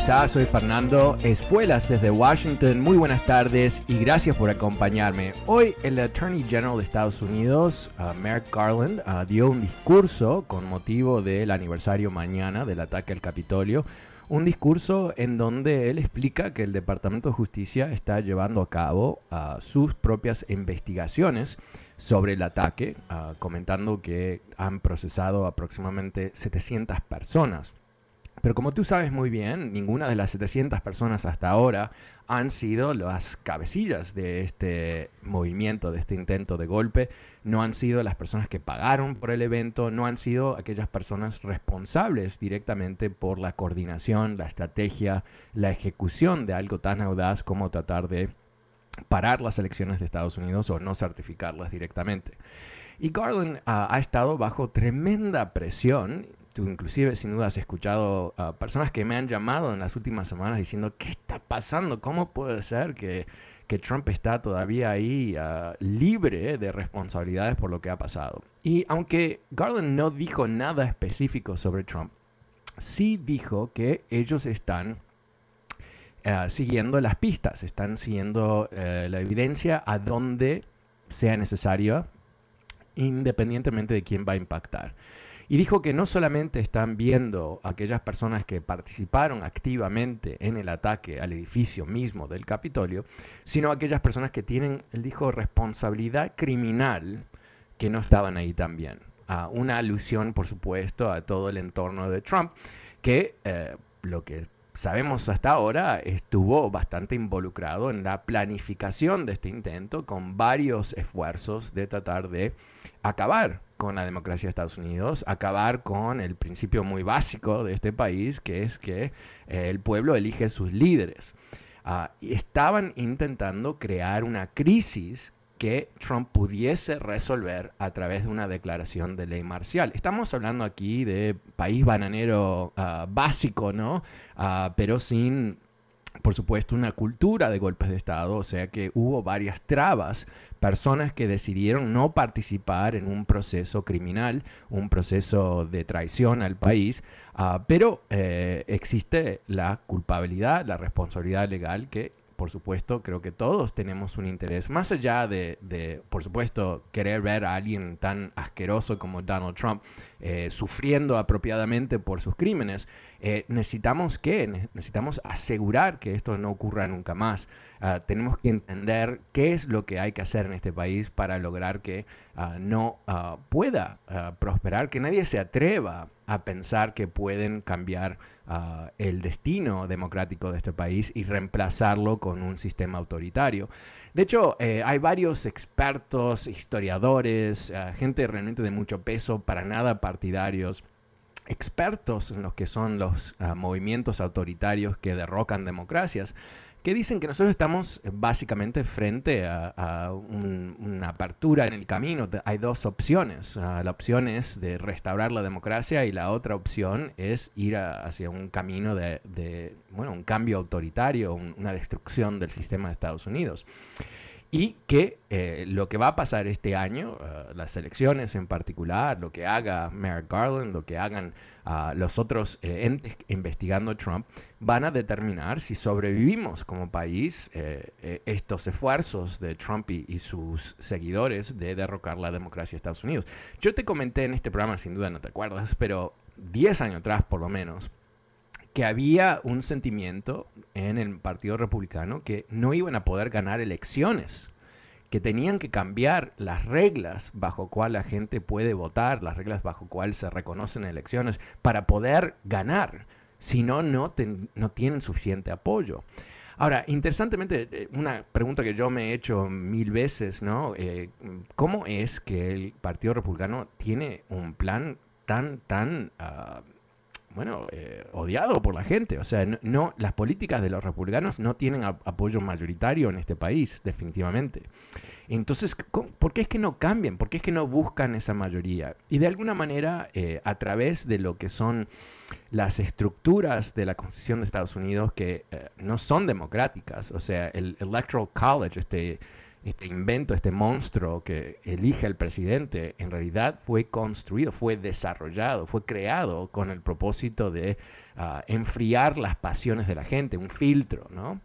Estás? Soy Fernando Espuelas desde Washington. Muy buenas tardes y gracias por acompañarme. Hoy el Attorney General de Estados Unidos, uh, Merrick Garland, uh, dio un discurso con motivo del aniversario mañana del ataque al Capitolio. Un discurso en donde él explica que el Departamento de Justicia está llevando a cabo uh, sus propias investigaciones sobre el ataque, comentando que han procesado aproximadamente 700 personas. Pero como tú sabes muy bien, ninguna de las 700 personas hasta ahora han sido las cabecillas de este movimiento, de este intento de golpe, no han sido las personas que pagaron por el evento, no han sido aquellas personas responsables directamente por la coordinación, la estrategia, la ejecución de algo tan audaz como tratar de parar las elecciones de Estados Unidos o no certificarlas directamente. Y Garland uh, ha estado bajo tremenda presión tú inclusive sin duda has escuchado a personas que me han llamado en las últimas semanas diciendo, ¿qué está pasando? ¿Cómo puede ser que, que Trump está todavía ahí uh, libre de responsabilidades por lo que ha pasado? Y aunque Garland no dijo nada específico sobre Trump, sí dijo que ellos están uh, siguiendo las pistas, están siguiendo uh, la evidencia a donde sea necesario, independientemente de quién va a impactar. Y dijo que no solamente están viendo aquellas personas que participaron activamente en el ataque al edificio mismo del Capitolio, sino aquellas personas que tienen, él dijo, responsabilidad criminal que no estaban ahí también. una alusión, por supuesto, a todo el entorno de Trump, que eh, lo que sabemos hasta ahora estuvo bastante involucrado en la planificación de este intento con varios esfuerzos de tratar de acabar con la democracia de Estados Unidos, acabar con el principio muy básico de este país, que es que eh, el pueblo elige sus líderes. Y estaban intentando crear una crisis que Trump pudiese resolver a través de una declaración de ley marcial. Estamos hablando aquí de país bananero uh, básico, ¿no? Uh, pero sin por supuesto, una cultura de golpes de Estado, o sea que hubo varias trabas, personas que decidieron no participar en un proceso criminal, un proceso de traición al país, uh, pero eh, existe la culpabilidad, la responsabilidad legal que por supuesto, creo que todos tenemos un interés, más allá de, de, por supuesto, querer ver a alguien tan asqueroso como Donald Trump eh, sufriendo apropiadamente por sus crímenes, eh, necesitamos que necesitamos asegurar que esto no ocurra nunca más. Uh, tenemos que entender qué es lo que hay que hacer en este país para lograr que uh, no uh, pueda prosperar, que nadie se atreva a pensar que pueden cambiar el destino democrático de este país y reemplazarlo con un sistema autoritario. De hecho, eh, hay varios expertos, historiadores, gente realmente de mucho peso, para nada partidarios, expertos en lo que son los movimientos autoritarios que derrocan democracias, que dicen que nosotros estamos eh, básicamente frente a, una apertura en el camino. Hay dos opciones. Ah, la opción es de restaurar la democracia y la otra opción es ir hacia un camino de, bueno, un cambio autoritario, una destrucción del sistema de Estados Unidos y que eh, lo que va a pasar este año, eh, las elecciones en particular, lo que haga Merrick Garland, lo que hagan uh, los otros eh, entes investigando Trump, van a determinar si sobrevivimos como país estos esfuerzos de Trump y, y, sus seguidores de derrocar la democracia de Estados Unidos. Yo te comenté en este programa, sin duda no te acuerdas, pero 10 años atrás por lo menos, que había un sentimiento en el Partido Republicano que no iban a poder ganar elecciones, que tenían que cambiar las reglas bajo cual la gente puede votar, las reglas bajo cual se reconocen elecciones para poder ganar, si no, no, tienen suficiente apoyo. Ahora, interesantemente, eh, una pregunta que yo me he hecho mil veces, ¿no? Eh, ¿Cómo es que el Partido Republicano tiene un plan tan, tan... Ah, bueno, eh, odiado por la gente. O sea, no, las políticas de los republicanos no tienen apoyo mayoritario en este país, definitivamente. Entonces, ¿por qué es que no cambian? ¿Por qué es que no buscan esa mayoría? Y de alguna manera, eh, a través de lo que son las estructuras de la Constitución de Estados Unidos que eh, no son democráticas, o sea, el Electoral College, este este invento, este monstruo que elige el presidente, en realidad fue construido, fue desarrollado, fue creado con el propósito de ah, enfriar las pasiones de la gente, un filtro, ¿no?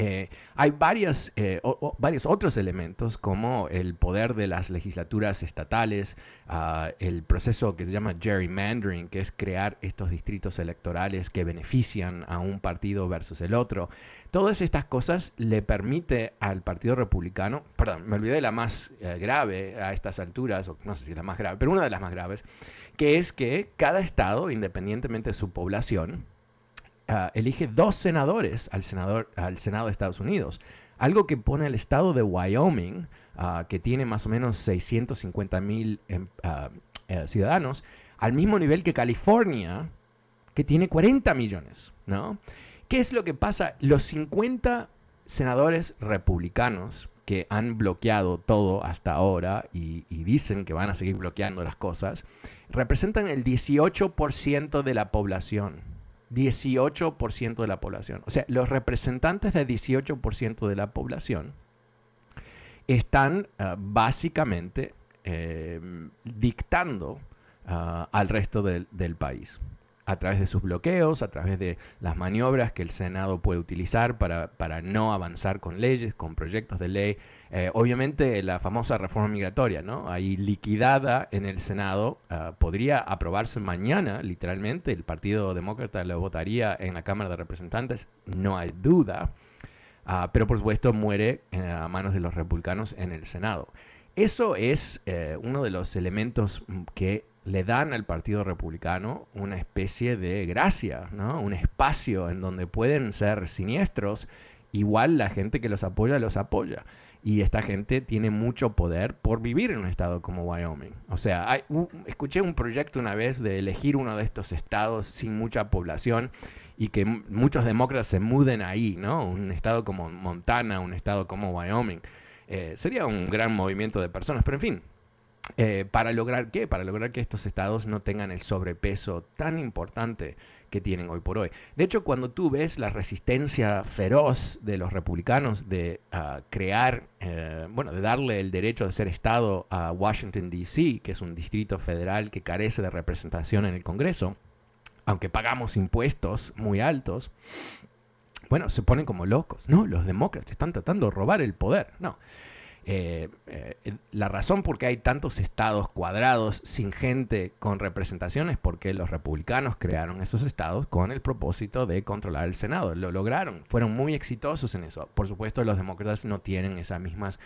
Eh, hay varias, eh, varios otros elementos como el poder de las legislaturas estatales, ah, el proceso que se llama gerrymandering, que es crear estos distritos electorales que benefician a un partido versus el otro. Todas estas cosas le permite al Partido Republicano, perdón, me olvidé de la más eh, grave a estas alturas, o no sé si la más grave, pero una de las más graves, que es que cada estado, independientemente de su población, Ah, elige dos senadores al, senador, al Senado de Estados Unidos. Algo que pone al estado de Wyoming, ah, que tiene más o menos 650 mil em, ah, eh, ciudadanos, al mismo nivel que California, que tiene 40 millones. ¿no? ¿Qué es lo que pasa? Los 50 senadores republicanos que han bloqueado todo hasta ahora y, dicen que van a seguir bloqueando las cosas, representan el 18% de la población. 18% de la población. O sea, los representantes del 18% de la población están ah, básicamente eh, dictando ah, al resto del país a través de sus bloqueos, a través de las maniobras que el Senado puede utilizar para, para no avanzar con leyes, con proyectos de ley. Eh, obviamente la famosa reforma migratoria, ¿no? Ahí liquidada en el Senado, ah, podría aprobarse mañana, literalmente, el Partido Demócrata lo votaría en la Cámara de Representantes, no hay duda, ah, pero por supuesto muere eh, a manos de los republicanos en el Senado. Eso es eh, uno de los elementos que le dan al Partido Republicano una especie de gracia, ¿no? un espacio en donde pueden ser siniestros, igual la gente que los apoya los apoya. Y esta gente tiene mucho poder por vivir en un estado como Wyoming. O sea, hay, escuché un proyecto una vez de elegir uno de estos estados sin mucha población y que muchos demócratas se muden ahí, ¿no? Un estado como Montana, un estado como Wyoming. Eh, sería un gran movimiento de personas, pero en fin, eh, ¿Para lograr qué? Para lograr que estos estados no tengan el sobrepeso tan importante que tienen hoy por hoy. De hecho, cuando tú ves la resistencia feroz de los republicanos de ah, crear, eh, bueno, de darle el derecho de ser Estado a Washington, D.C., que es un distrito federal que carece de representación en el Congreso, aunque pagamos impuestos muy altos, bueno, se ponen como locos. No, los demócratas están tratando de robar el poder. No. Eh, eh, la razón por qué hay tantos estados cuadrados sin gente con representación es porque los republicanos crearon esos estados con el propósito de controlar el Senado. Lo lograron, fueron muy exitosos en eso. Por supuesto, los demócratas no tienen esas mismas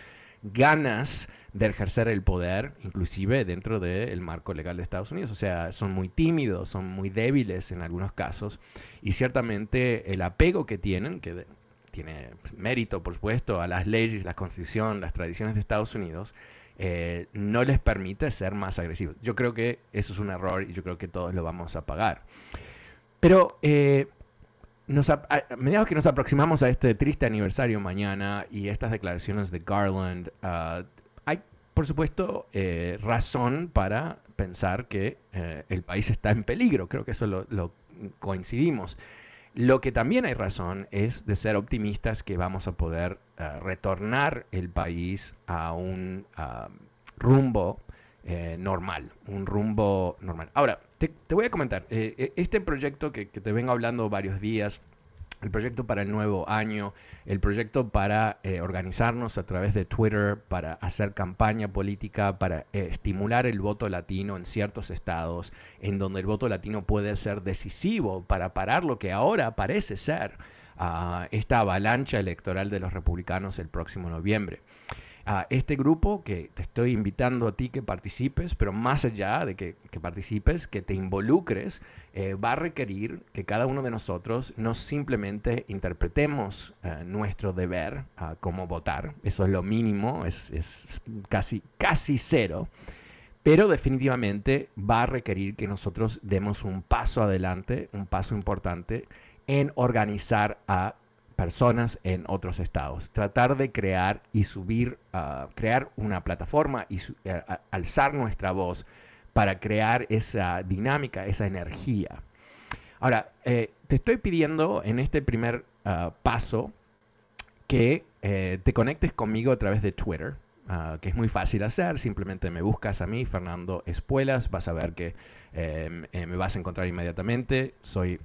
ganas de ejercer el poder, inclusive dentro del marco legal de Estados Unidos. O sea, son muy tímidos, son muy débiles en algunos casos y ciertamente el apego que tienen, que tiene mérito, por supuesto, a las leyes, la constitución, las tradiciones de Estados Unidos, eh, no les permite ser más agresivos. Yo creo que eso es un error y yo creo que todos lo vamos a pagar. Pero eh, nos, a, mediados que nos aproximamos a este triste aniversario mañana y estas declaraciones de Garland, uh, hay, por supuesto, eh, razón para pensar que eh, el país está en peligro. Creo que eso lo, coincidimos. Lo que también hay razón es de ser optimistas que vamos a poder uh, retornar el país a un uh, rumbo eh, normal, un rumbo normal. Ahora, te, voy a comentar, eh, eh, este proyecto que, que, te vengo hablando varios días, el proyecto para el nuevo año, el proyecto para eh, organizarnos a través de Twitter, para hacer campaña política, para eh, estimular el voto latino en ciertos estados, en donde el voto latino puede ser decisivo para parar lo que ahora parece ser uh, esta avalancha electoral de los republicanos el próximo noviembre a este grupo que te estoy invitando a ti que participes, pero más allá de que, que participes, que te involucres, eh, va a requerir que cada uno de nosotros no simplemente interpretemos eh, nuestro deber como votar, eso es lo mínimo, es, es casi, casi cero, pero definitivamente va a requerir que nosotros demos un paso adelante, un paso importante en organizar a personas en otros estados. Tratar de crear y subir, uh, crear una plataforma y uh, alzar nuestra voz para crear esa dinámica, esa energía. Ahora, eh, te estoy pidiendo en este primer uh, paso que eh, te conectes conmigo a través de Twitter. Uh, que es muy fácil hacer, simplemente me buscas a mí, Fernando Espuelas, vas a ver que eh, me vas a encontrar inmediatamente, soy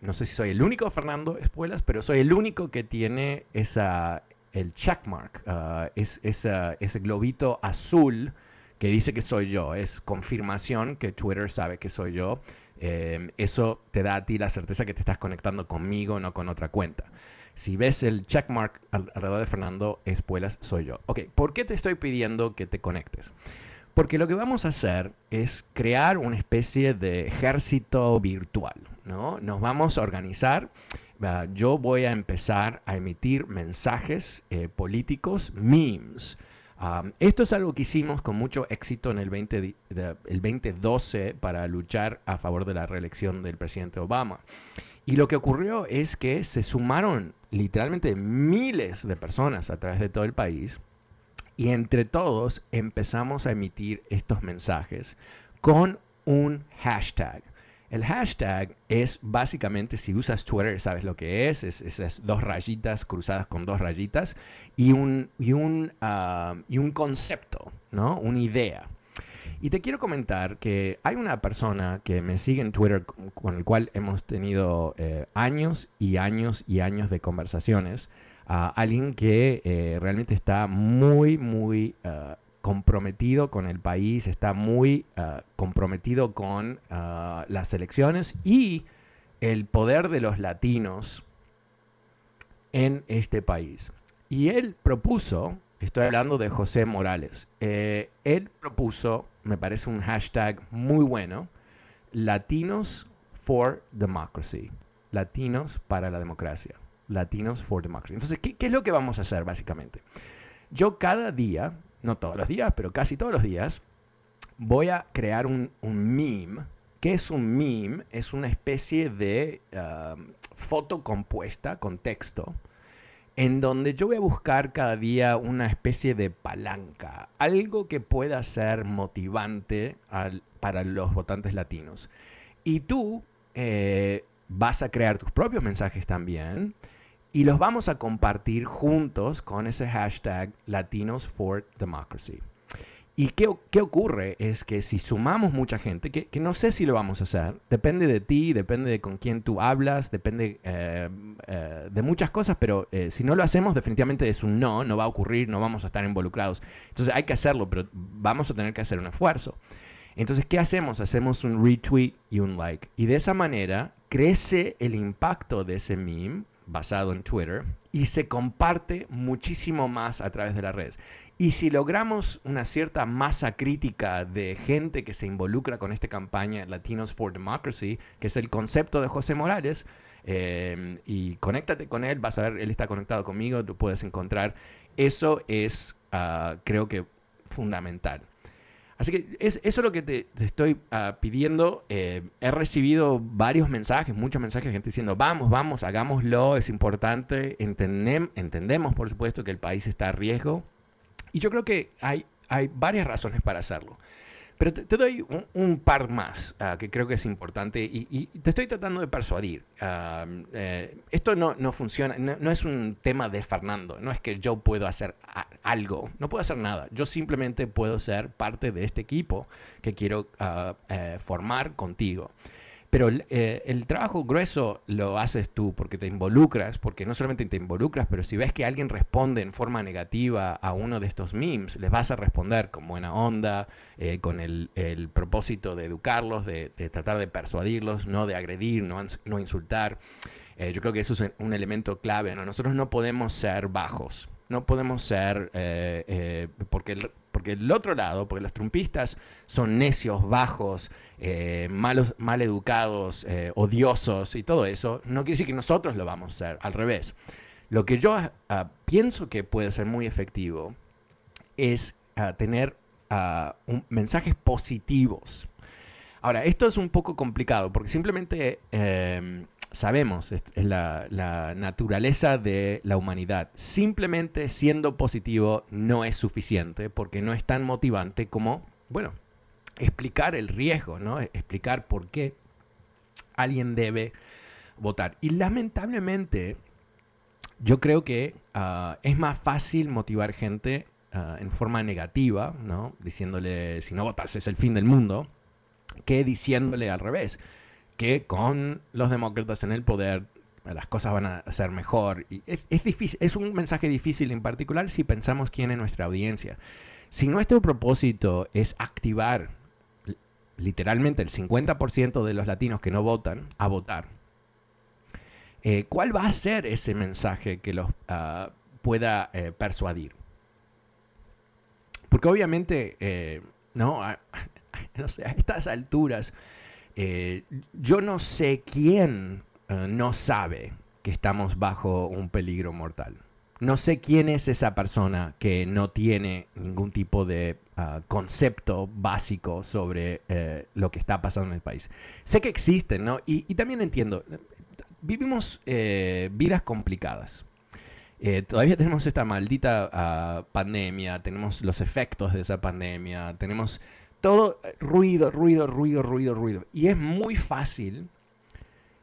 no sé si soy el único Fernando Espuelas, pero soy el único que tiene esa, el checkmark, uh, es, ese globito azul que dice que soy yo. Es confirmación que Twitter sabe que soy yo. Eh, eso te da a ti la certeza que te estás conectando conmigo, no con otra cuenta. Si ves el checkmark alrededor de Fernando Espuelas, soy yo. Ok, ¿por qué te estoy pidiendo que te conectes? Porque lo que vamos a hacer es crear una especie de ejército virtual. ¿No? Nos vamos a organizar. Yo voy a empezar a emitir mensajes eh, políticos, memes. Esto es algo que hicimos con mucho éxito en el, 20, de, el 2012 para luchar a favor de la reelección del presidente Obama. Y lo que ocurrió es que se sumaron literalmente miles de personas a través de todo el país y entre todos empezamos a emitir estos mensajes con un hashtag. El hashtag es básicamente, si usas Twitter, sabes lo que es, es esas dos rayitas cruzadas con dos rayitas y un, y un, uh, y un concepto, ¿no? Una idea. Y te quiero comentar que hay una persona que me sigue en Twitter con el cual hemos tenido eh, años y años y años de conversaciones alguien que eh, realmente está muy, muy uh, comprometido con el país, está muy uh, comprometido con uh, las elecciones y el poder de los latinos en este país. Y él propuso, estoy hablando de José Morales, eh, él propuso, me parece un hashtag muy bueno, Latinos for Democracy, Latinos para la democracia. Latinos for Democracy. Entonces, ¿qué, ¿qué, es lo que vamos a hacer básicamente? Yo cada día, no todos los días, pero casi todos los días, voy a crear un, meme. ¿Qué es un meme? Es una especie de uh, foto compuesta con texto en donde yo voy a buscar cada día una especie de palanca, algo que pueda ser motivante para los votantes latinos. Y tú eh, vas a crear tus propios mensajes también y los vamos a compartir juntos con ese hashtag Latinos for Democracy. ¿Y qué, qué, ocurre? Es que si sumamos mucha gente, que, que, no sé si lo vamos a hacer, depende de ti, depende de con quién tú hablas, depende eh, eh, de muchas cosas, pero eh, si no lo hacemos, definitivamente es un no, no va a ocurrir, no vamos a estar involucrados. Entonces hay que hacerlo, pero vamos a tener que hacer un esfuerzo. Entonces, ¿qué hacemos? Hacemos un retweet y un like. Y de esa manera crece el impacto de ese meme basado en Twitter y se comparte muchísimo más a través de las redes. Y si logramos una cierta masa crítica de gente que se involucra con esta campaña Latinos for Democracy, que es el concepto de José Morales, eh, y conéctate con él, vas a ver, él está conectado conmigo, tú puedes encontrar. Eso es, uh, creo que, fundamental. Así que es, eso es lo que te, estoy ah, pidiendo. Eh, he recibido varios mensajes, muchos mensajes de gente diciendo, vamos, vamos, hagámoslo, es importante, entendemos por supuesto que el país está a riesgo. Y yo creo que hay, hay varias razones para hacerlo. Pero te, doy un, par más ah, que creo que es importante y, te estoy tratando de persuadir. Ah, eh, esto no, no funciona, no, es un tema de Fernando, no es que yo puedo hacer algo, no puedo hacer nada. Yo simplemente puedo ser parte de este equipo que quiero ah, eh, formar contigo. Pero eh, el trabajo grueso lo haces tú porque te involucras, porque no solamente te involucras, pero si ves que alguien responde en forma negativa a uno de estos memes, les vas a responder con buena onda, eh, con el, propósito de educarlos, de, tratar de persuadirlos, no de agredir, no, no insultar. Eh, yo creo que eso es un elemento clave. Nosotros no podemos ser bajos, no podemos ser, porque el, porque el otro lado, porque los trumpistas son necios, bajos, eh, malos, mal educados, eh, odiosos y todo eso, no quiere decir que nosotros lo vamos a hacer, al revés. Lo que yo ah, pienso que puede ser muy efectivo es ah, tener ah, mensajes positivos. Ahora, esto es un poco complicado porque simplemente em, sabemos, es, la, naturaleza de la humanidad. Simplemente siendo positivo no es suficiente porque no es tan motivante como, bueno, explicar el riesgo, ¿no? Explicar por qué alguien debe votar. Y lamentablemente, yo creo que ah, es más fácil motivar gente ah, en forma negativa, ¿no? Diciéndole, si no votas es el fin del mundo, que diciéndole al revés que con los demócratas en el poder las cosas van a ser mejor. Es, es un mensaje difícil en particular si pensamos quién es nuestra audiencia. Si nuestro propósito es activar literalmente el 50% de los latinos que no votan a votar, eh, ¿cuál va a ser ese mensaje que los ah, pueda eh, persuadir? Porque obviamente, eh, no, no sé, a estas alturas, eh, yo no sé quién eh, no sabe que estamos bajo un peligro mortal. No sé quién es esa persona que no tiene ningún tipo de ah, concepto básico sobre eh, lo que está pasando en el país. Sé que existen, ¿no? Y, también entiendo, vivimos vidas complicadas. todavía tenemos esta maldita ah, pandemia, tenemos los efectos de esa pandemia, tenemos todo eh, ruido, ruido, ruido, ruido, ruido. Y es muy fácil,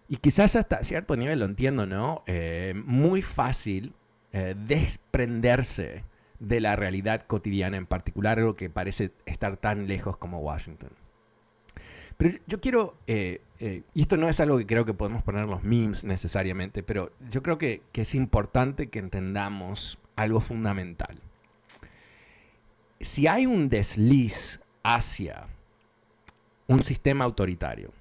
y quizás hasta cierto nivel lo entiendo, ¿no? Eh, muy fácil eh, desprenderse de la realidad cotidiana, en particular algo que parece estar tan lejos como Washington. Pero yo quiero, y esto no es algo que creo que podemos poner los memes necesariamente, pero yo creo que es importante que entendamos algo fundamental. Si hay un desliz hacia un sistema autoritario,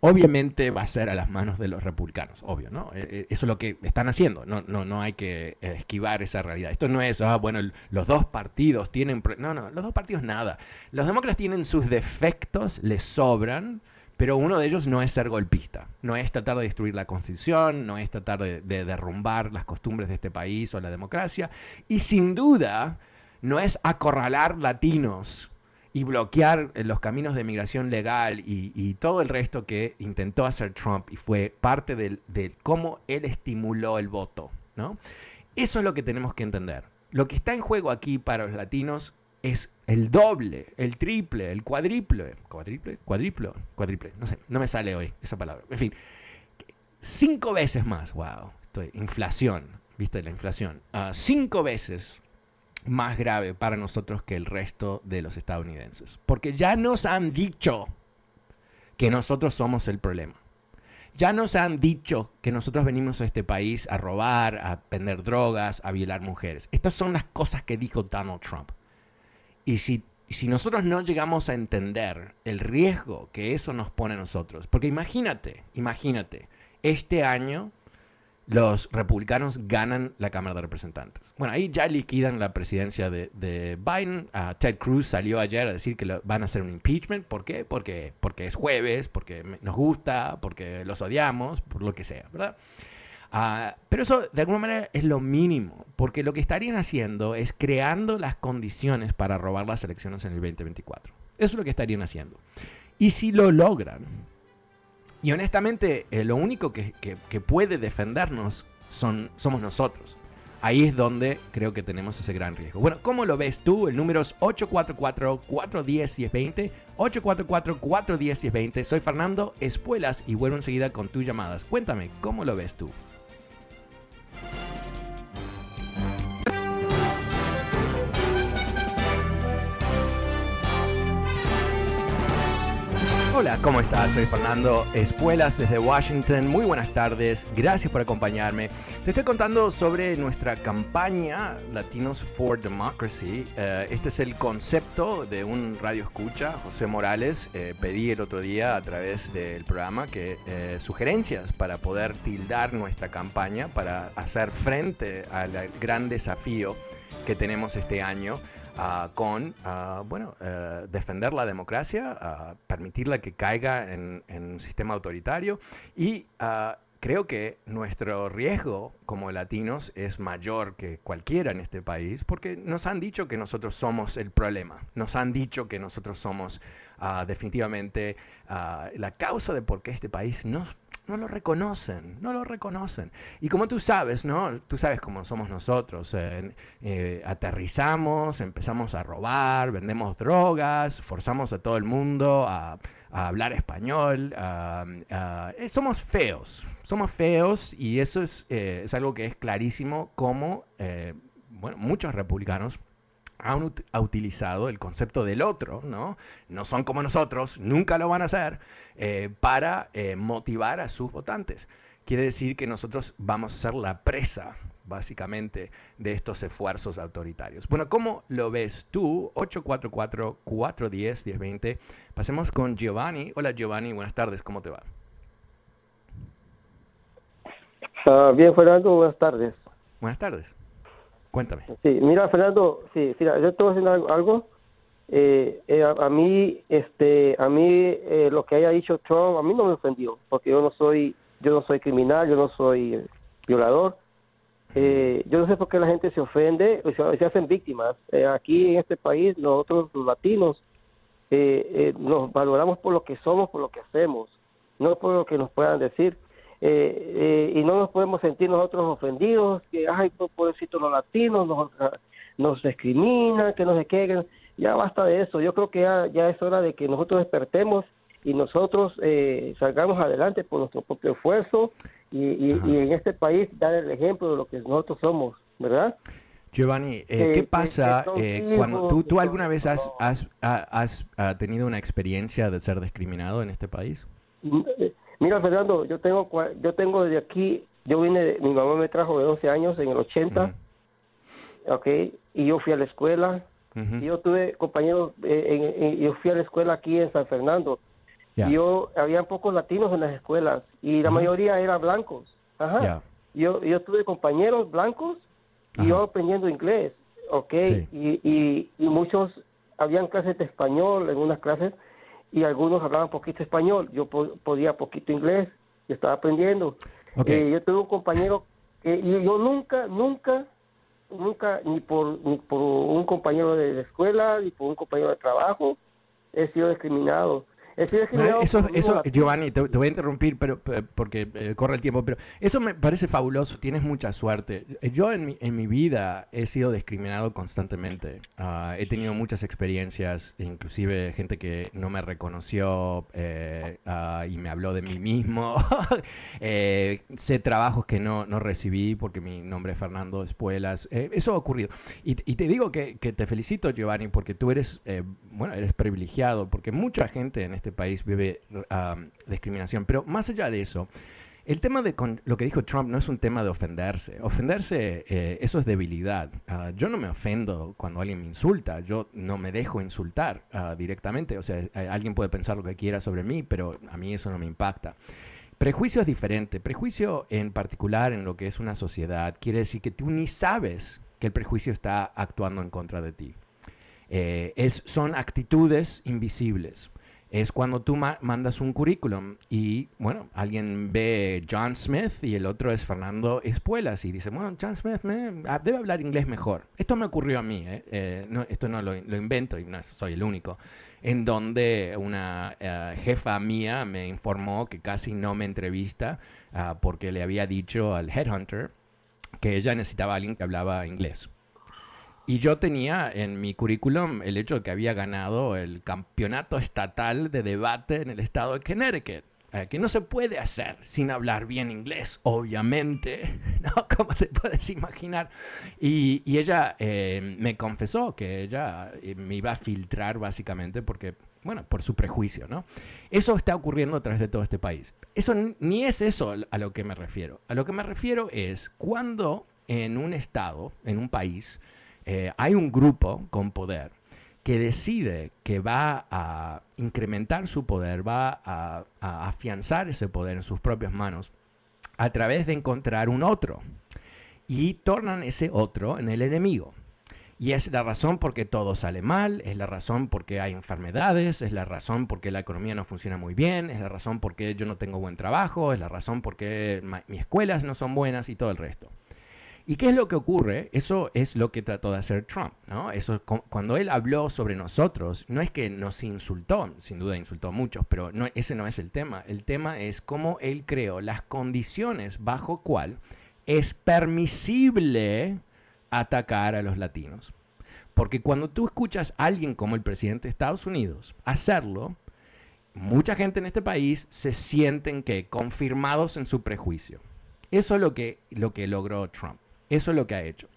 obviamente va a ser a las manos de los republicanos, obvio, ¿no? Eh, eh, eso es lo que están haciendo, no, no, no hay que esquivar esa realidad. Esto no es, ah, bueno, los dos partidos tienen... No, no, los dos partidos nada. Los demócratas tienen sus defectos, les sobran, pero uno de ellos no es ser golpista, no es tratar de destruir la constitución, no es tratar de derrumbar las costumbres de este país o la democracia, y sin duda no es acorralar latinos y bloquear eh, los caminos de migración legal y, todo el resto que intentó hacer Trump y fue parte de, cómo él estimuló el voto. ¿no? Eso es lo que tenemos que entender. Lo que está en juego aquí para los latinos es el doble, el triple, el cuádruple, cuádruple, cuádruple, cuádruple, no sé, no me sale hoy esa palabra. En fin, cinco veces más, wow, estoy, inflación, viste la inflación, uh, cinco veces más grave para nosotros que el resto de los estadounidenses. Porque ya nos han dicho que nosotros somos el problema. Ya nos han dicho que nosotros venimos a este país a robar, a vender drogas, a violar mujeres. Estas son las cosas que dijo Donald Trump. Y si, si nosotros no llegamos a entender el riesgo que eso nos pone a nosotros, porque imagínate, imagínate, este año los republicanos ganan la Cámara de Representantes. Bueno, ahí ya liquidan la presidencia de, Biden. Ted Cruz salió ayer a decir que van a hacer un impeachment. ¿Por qué? Porque, porque es jueves, porque nos gusta, porque los odiamos, por lo que sea, ¿verdad? Ah, pero eso de alguna manera es lo mínimo, porque lo que estarían haciendo es creando las condiciones para robar las elecciones en el 2024. Eso es lo que estarían haciendo. Y si lo logran, y honestamente eh, lo único que, puede defendernos son, somos nosotros. Ahí es donde creo que tenemos ese gran riesgo. Bueno, ¿cómo lo ves tú? El número es 844-410-1020. 844-410-1020. Soy Fernando Espuelas y vuelvo enseguida con tus llamadas. Cuéntame, ¿cómo lo ves tú? Hola, ¿cómo estás? Soy Fernando Espuelas desde Washington. Muy buenas tardes, gracias por acompañarme. Te estoy contando sobre nuestra campaña Latinos for Democracy. Eh, este es el concepto de un radio escucha, José Morales. Eh, pedí el otro día a través del programa que eh, sugerencias para poder tildar nuestra campaña, para hacer frente al gran desafío que tenemos este año con, bueno, eh, defender la democracia, permitirla que caiga en, un sistema autoritario. Y creo que nuestro riesgo como latinos es mayor que cualquiera en este país porque nos han dicho que nosotros somos el problema, nos han dicho que nosotros somos definitivamente la causa de por qué este país no no lo reconocen, no lo reconocen. Y como tú sabes, ¿no? Tú sabes cómo somos nosotros. Eh, eh, aterrizamos, empezamos a robar, vendemos drogas, forzamos a todo el mundo a, hablar español. Eh, somos feos, somos feos y eso es, es algo que es clarísimo como, bueno, muchos republicanos han utilizado el concepto del otro, ¿no? No son como nosotros, nunca lo van a hacer, eh, para eh, motivar a sus votantes. Quiere decir que nosotros vamos a ser la presa, básicamente, de estos esfuerzos autoritarios. Bueno, ¿cómo lo ves tú? 844-410-1020. Pasemos con Giovanni. Hola Giovanni, buenas tardes, ¿cómo te va? Ah, bien, Fernando, buenas tardes. Buenas tardes. Cuéntame. Sí, mira, Fernando, sí, mira, yo te voy a decir algo. Eh, eh, a, mí, este, a mí eh, lo que haya dicho Trump, a mí no me ofendió, porque yo no soy, yo no soy criminal, yo no soy violador. yo no sé por qué la gente se ofende, se, se hacen víctimas. aquí en este país, nosotros los latinos nos valoramos por lo que somos, por lo que hacemos, no por lo que nos puedan decir. Eh, eh, y no nos podemos sentir nosotros ofendidos, que, ay, pobrecito los latinos, nos, nos discriminan, que no se queden. Ya basta de eso. Yo creo que ya, ya es hora de que nosotros despertemos y nosotros eh, salgamos adelante por nuestro propio esfuerzo y, y, en este país dar el ejemplo de lo que nosotros somos, ¿verdad? Giovanni, ¿qué pasa cuando tú, tú alguna vez has, has, has, has, tenido una experiencia de ser discriminado en este país? Mira, Fernando, yo tengo yo tengo desde aquí, yo vine, mi mamá me trajo de 12 años en el 80, ¿ok? Y yo fui a la escuela, y yo tuve compañeros, eh, yo fui a la escuela aquí en San Fernando, y yo, había pocos latinos en las escuelas, y la mayoría eran blancos, ajá. Yo, yo tuve compañeros blancos, y yo aprendiendo inglés, ¿ok? Y, y, y muchos, habían clases de español en unas clases, y algunos hablaban poquito español, yo podía poquito inglés, yo estaba aprendiendo. Eh, yo tuve un compañero que y yo nunca, nunca, nunca, ni por, ni por un compañero de escuela, ni por un compañero de trabajo, he sido discriminado. Eso, eso Giovanni, te, voy a interrumpir pero, porque eh, corre el tiempo, pero eso me parece fabuloso, tienes mucha suerte. Yo en mi, en mi vida he sido discriminado constantemente. Ah, he tenido muchas experiencias, inclusive gente que no me reconoció eh, ah, y me habló de mí mismo. eh, sé trabajos que no, no recibí porque mi nombre es Fernando Espuelas. Eh, eso ha ocurrido. Y, y te digo que, que, te felicito, Giovanni, porque tú eres, bueno, eres privilegiado, porque mucha gente en este país vive discriminación. Pero más allá de eso, el tema de con lo que dijo Trump no es un tema de ofenderse. Ofenderse, eh, eso es debilidad. Ah, yo no me ofendo cuando alguien me insulta. Yo no me dejo insultar ah, directamente. O sea, eh, alguien puede pensar lo que quiera sobre mí, pero a mí eso no me impacta. Prejuicio es diferente. Prejuicio en particular en lo que es una sociedad quiere decir que tú ni sabes que el prejuicio está actuando en contra de ti. Eh, es, son actitudes invisibles. Es cuando tú mandas un currículum y, bueno, alguien ve John Smith y el otro es Fernando Espuelas y dice, bueno, John Smith ah, debe hablar inglés mejor. Esto me ocurrió a mí, ¿eh? Eh, no, esto no lo, invento y no soy el único, en donde una eh, jefa mía me informó que casi no me entrevista ah, porque le había dicho al headhunter que ella necesitaba a alguien que hablaba inglés. Y yo tenía en mi currículum el hecho de que había ganado el campeonato estatal de debate en el estado de Connecticut, eh, que no se puede hacer sin hablar bien inglés, obviamente, ¿no? Como te puedes imaginar. Y, ella eh, me confesó que ella eh, me iba a filtrar básicamente porque, bueno, por su prejuicio, ¿no? Eso está ocurriendo a través de todo este país. Eso ni es eso a lo que me refiero. A lo que me refiero es cuando en un estado, en un país, eh, hay un grupo con poder que decide que va a incrementar su poder, va a, afianzar ese poder en sus propias manos a través de encontrar un otro y tornan ese otro en el enemigo. Y es la razón por qué todo sale mal, es la razón por qué hay enfermedades, es la razón por qué la economía no funciona muy bien, es la razón por qué yo no tengo buen trabajo, es la razón por qué mis escuelas no son buenas y todo el resto. ¿Y qué es lo que ocurre? Eso es lo que trató de hacer Trump, ¿no? Eso, cuando él habló sobre nosotros, no es que nos insultó, sin duda insultó a muchos, pero no, ese no es el tema. El tema es cómo él creó las condiciones bajo cual es permisible atacar a los latinos. Porque cuando tú escuchas a alguien como el presidente de Estados Unidos hacerlo, mucha gente en este país se sienten que confirmados en su prejuicio. Eso es lo que, lo que logró Trump. Eso es lo que ha hecho.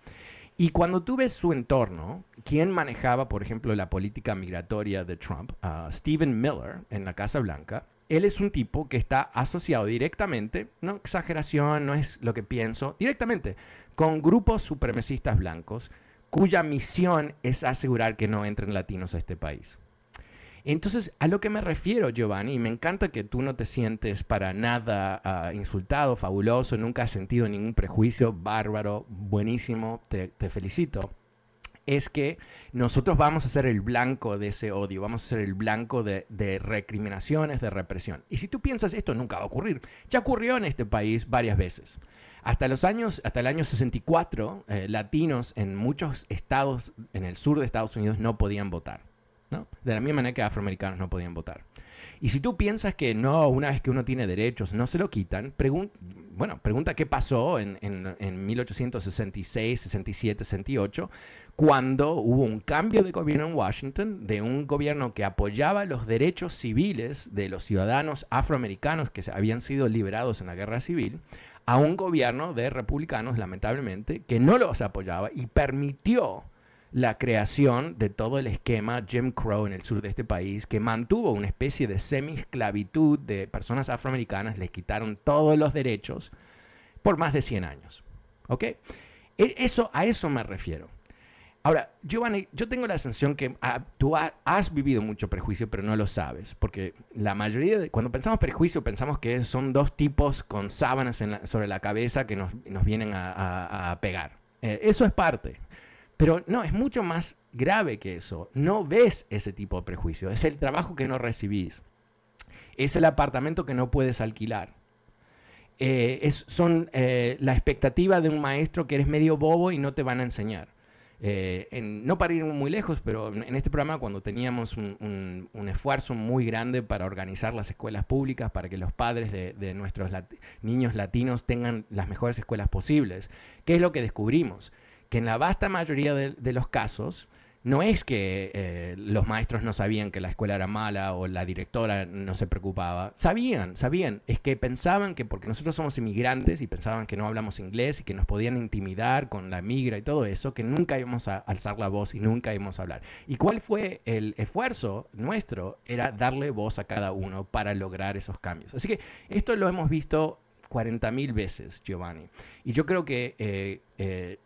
Y cuando tú ves su entorno, ¿quién manejaba, por ejemplo, la política migratoria de Trump? Stephen Miller en la Casa Blanca. Él es un tipo que está asociado directamente, no exageración, no es lo que pienso, directamente con grupos supremacistas blancos cuya misión es asegurar que no entren latinos a este país. Entonces, a lo que me refiero, Giovanni, y me encanta que tú no te sientes para nada ah, insultado, fabuloso, nunca has sentido ningún prejuicio, bárbaro, buenísimo, te, felicito es que nosotros vamos a ser el blanco de ese odio, vamos a ser el blanco de, recriminaciones, de represión. Y si tú piensas esto nunca va a ocurrir, ya ocurrió en este país varias veces. Hasta los años, hasta el año 64, eh, latinos en muchos estados en el sur de Estados Unidos no podían votar. De la misma manera que afroamericanos no podían votar. Y si tú piensas que no, una vez que uno tiene derechos, no se lo quitan, bueno, pregunta qué pasó en, en, 1866, 67, 68, cuando hubo un cambio de gobierno en Washington, de un gobierno que apoyaba los derechos civiles de los ciudadanos afroamericanos que habían sido liberados en la guerra civil, a un gobierno de republicanos, lamentablemente, que no los apoyaba y permitió la creación de todo el esquema Jim Crow en el sur de este país, que mantuvo una especie de semi-esclavitud de personas afroamericanas, les quitaron todos los derechos por más de 100 años. ¿Ok? E, eso, a eso me refiero. Ahora, Giovanni, yo tengo la sensación que tú has vivido mucho prejuicio, pero no lo sabes, porque la mayoría de, cuando pensamos prejuicio, pensamos que son dos tipos con sábanas sobre la cabeza que nos, vienen a, pegar. Eh, eso es parte, pero no, es mucho más grave que eso. No ves ese tipo de prejuicio. Es el trabajo que no recibís. Es el apartamento que no puedes alquilar. Eh, es, son eh, la expectativa de un maestro que eres medio bobo y no te van a enseñar. Eh, no para ir muy lejos, pero en este programa cuando teníamos un, esfuerzo muy grande para organizar las escuelas públicas, para que los padres de, nuestros niños latinos tengan las mejores escuelas posibles, ¿qué es lo que descubrimos? Que en la vasta mayoría de, los casos no es que eh, los maestros no sabían que la escuela era mala o la directora no se preocupaba. Sabían, sabían. Es que pensaban que porque nosotros somos inmigrantes y pensaban que no hablamos inglés y que nos podían intimidar con la migra y todo eso, que nunca íbamos a alzar la voz y nunca íbamos a hablar. ¿Y cuál fue el esfuerzo nuestro? Era darle voz a cada uno para lograr esos cambios. Así que esto lo hemos visto 40.000 veces, Giovanni. Y yo creo que eh, eh,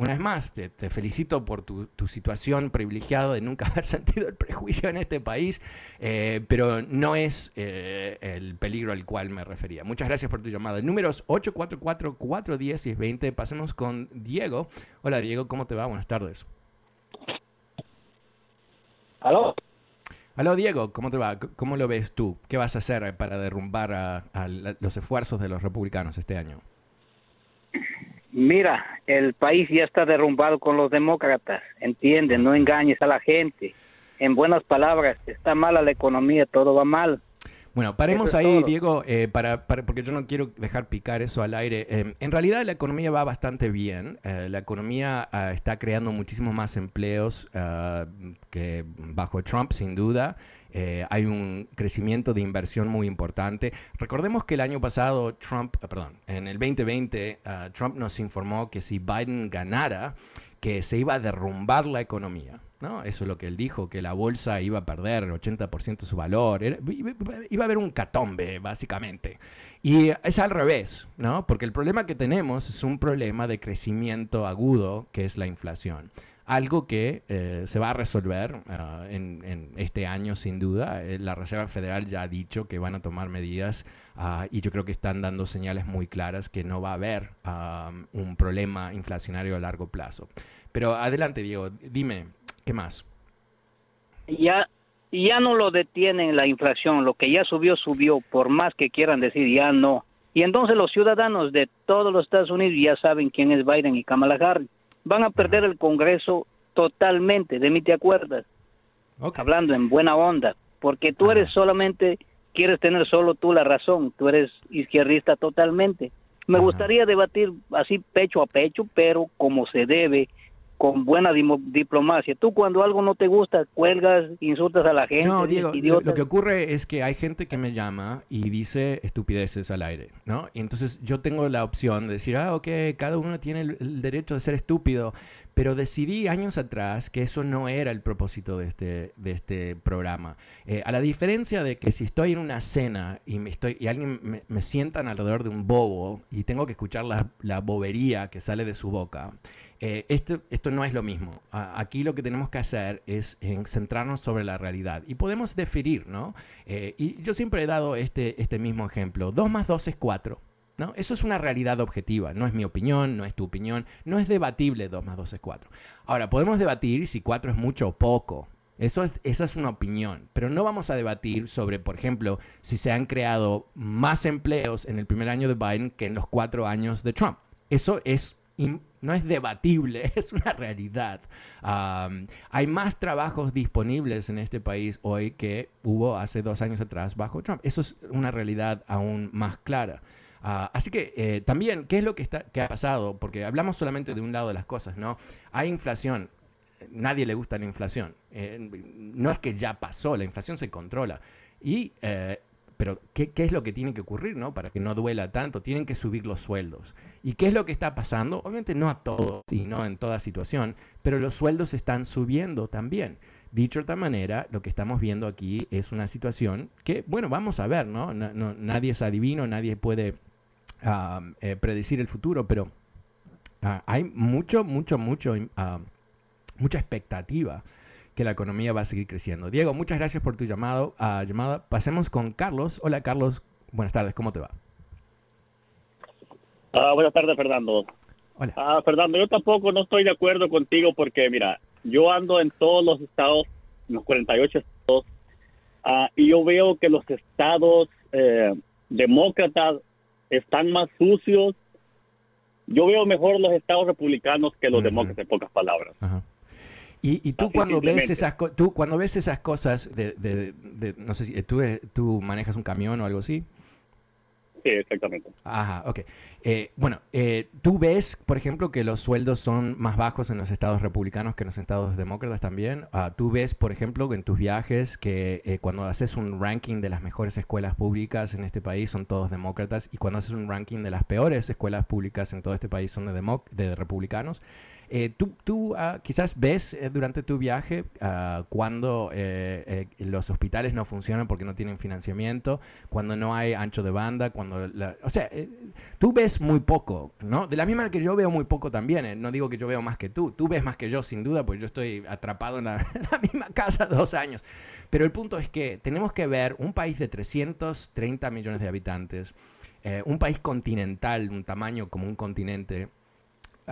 una vez más, te, felicito por tu, situación privilegiada de nunca haber sentido el prejuicio en este país, eh, pero no es eh, el peligro al cual me refería. Muchas gracias por tu llamada. El número es 844-410-20. Pasemos con Diego. Hola Diego, ¿cómo te va? Buenas tardes. ¿Aló? Aló Diego, ¿cómo te va? ¿Cómo lo ves tú? ¿Qué vas a hacer para derrumbar a, los esfuerzos de los republicanos este año? Mira, el país ya está derrumbado con los demócratas, entiende, no engañes a la gente. En buenas palabras, está mala la economía, todo va mal. Bueno, paremos ahí, Diego, eh, para, porque yo no quiero dejar picar eso al aire. Eh, en realidad la economía va bastante bien. Eh, la economía ah, está creando muchísimos más empleos ah, que bajo Trump, sin duda. Hay un crecimiento de inversión muy importante. Recordemos que el año pasado Trump, ah, perdón, en el 2020, Trump nos informó que si Biden ganara, que se iba a derrumbar la economía. ¿no? Eso es lo que él dijo, que la bolsa iba a perder el 80% de su valor, iba a haber un catombe, básicamente. Y es al revés, ¿no? Porque el problema que tenemos es un problema de crecimiento agudo, que es la inflación. Algo que eh, se va a resolver ah, en, este año sin duda. Eh, la Reserva Federal ya ha dicho que van a tomar medidas ah, y yo creo que están dando señales muy claras que no va a haber un problema inflacionario a largo plazo. Pero adelante, Diego, dime, ¿Qué más? Ya, ya no lo detienen la inflación, lo que ya subió, subió, por más que quieran decir, ya no. Y entonces los ciudadanos de todos los Estados Unidos ya saben quién es Biden y Kamala Harris. Van a perder el Congreso totalmente, de mí te acuerdas. Hablando en buena onda, porque tú eres solamente, quieres tener solo tú la razón, tú eres izquierdista totalmente. Me gustaría debatir así pecho a pecho, pero como se debe, con buena diplomacia. Tú cuando algo no te gusta, cuelgas, insultas a la gente. No, Diego, lo que ocurre es que hay gente que me llama y dice estupideces al aire, ¿no? Y entonces yo tengo la opción de decir, ah, ok, cada uno tiene el, derecho de ser estúpido, pero decidí años atrás que eso no era el propósito de este, de este programa. Eh, a la diferencia de que si estoy en una cena y, me estoy, y alguien me, me sientan alrededor de un bobo y tengo que escuchar la, la bobería que sale de su boca, eh, esto, esto no es lo mismo. aquí lo que tenemos que hacer es centrarnos sobre la realidad. Y podemos definir, ¿no? Eh, y yo siempre he dado este, este mismo ejemplo. 2 más 2 es 4. ¿no? Eso es una realidad objetiva. No es mi opinión, no es tu opinión. No es debatible 2 más 2 es 4. Ahora, podemos debatir si 4 es mucho o poco. Eso es, esa es una opinión, pero no vamos a debatir sobre, por ejemplo, si se han creado más empleos en el primer año de Biden que en los cuatro años de Trump. Eso es no es debatible, es una realidad. hay más trabajos disponibles en este país hoy que hubo hace dos años atrás bajo Trump. Eso es una realidad aún más clara. Ah, así que eh, también, ¿qué es lo que, está, que ha pasado? Porque hablamos solamente de un lado de las cosas, ¿no? Hay inflación, nadie le gusta la inflación. Eh, no es que ya pasó, la inflación se controla. Y eh, pero ¿qué, es lo que tiene que ocurrir ¿no? para que no duela tanto? Tienen que subir los sueldos. ¿Y qué es lo que está pasando? Obviamente no a todos y no en toda situación, pero los sueldos están subiendo también. Dicho de otra manera, lo que estamos viendo aquí es una situación que, bueno, vamos a ver, ¿no? nadie es adivino, nadie puede eh, predecir el futuro, pero ah, hay mucho, mucho, mucho, ah, mucha expectativa que la economía va a seguir creciendo. Diego, muchas gracias por tu llamado. Uh, llamada. Pasemos con Carlos. Hola Carlos, buenas tardes, ¿cómo te va? Ah, buenas tardes, Fernando. Hola. Ah, Fernando, yo tampoco no estoy de acuerdo contigo porque, mira, yo ando en todos los estados, los 48 estados, y yo veo que los estados eh, demócratas están más sucios. Yo veo mejor los estados republicanos que los demócratas, en pocas palabras. Ajá. Y, tú cuando ves esas tú cuando ves esas cosas de, de, no sé si tú, tú manejas un camión o algo así. Sí, exactamente. Ajá, ok. Eh, bueno, eh, tú ves, por ejemplo, que los sueldos son más bajos en los estados republicanos que en los estados demócratas también. Uh, tú ves, por ejemplo, en tus viajes que eh, cuando haces un ranking de las mejores escuelas públicas en este país son todos demócratas y cuando haces un ranking de las peores escuelas públicas en todo este país son de, de republicanos. Eh, ¿Tú, tú ah, quizás ves eh, durante tu viaje ah, cuando eh, los hospitales no funcionan porque no tienen financiamiento, cuando no hay ancho de banda, cuando... o sea, tú ves muy poco, ¿no? De la misma manera que yo veo muy poco también, no digo que yo veo más que tú, tú ves más que yo sin duda, porque yo estoy atrapado en la, misma casa dos años. Pero el punto es que tenemos que ver un país de 330 millones de habitantes, un país continental, un tamaño como un continente,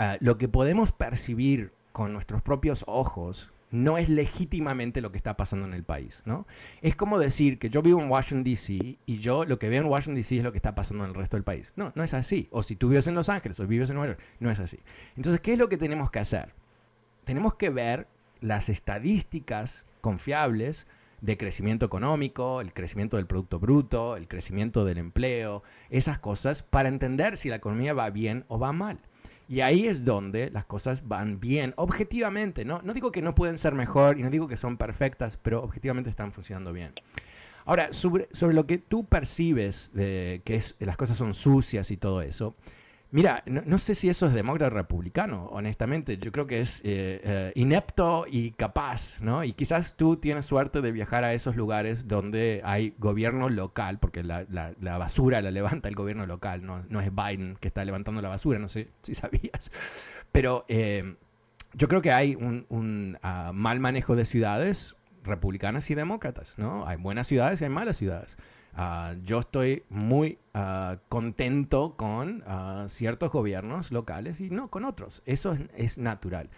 Ah, lo que podemos percibir con nuestros propios ojos no es legítimamente lo que está pasando en el país, ¿no? Es como decir que yo vivo en Washington, D.C. y yo lo que veo en Washington, D.C. es lo que está pasando en el resto del país. No, no es así. O si tú vives en Los Ángeles o vives en Nueva York, no es así. Entonces, ¿qué es lo que tenemos que hacer? Tenemos que ver las estadísticas confiables de crecimiento económico, el crecimiento del Producto Bruto, el crecimiento del empleo, esas cosas, para entender si la economía va bien o va mal. Y ahí es donde las cosas van bien, objetivamente, ¿no? No digo que no pueden ser mejor y no digo que son perfectas, pero objetivamente están funcionando bien. Ahora, sobre, sobre lo que tú percibes de que las cosas son sucias y todo eso, Mira, no, sé si eso es demócrata o republicano, honestamente. Yo creo que es eh, eh, inepto y capaz, ¿no? Y quizás tú tienes suerte de viajar a esos lugares donde hay gobierno local, porque la, basura la levanta el gobierno local, no, no, es Biden que está levantando la basura, no sé si sabías. Pero eh, yo creo que hay un, ah, mal manejo de ciudades republicanas y demócratas, ¿no? Hay buenas ciudades y hay malas ciudades. Ah, yo estoy muy ah, contento con ah, ciertos gobiernos locales y no con otros. Eso es, natural.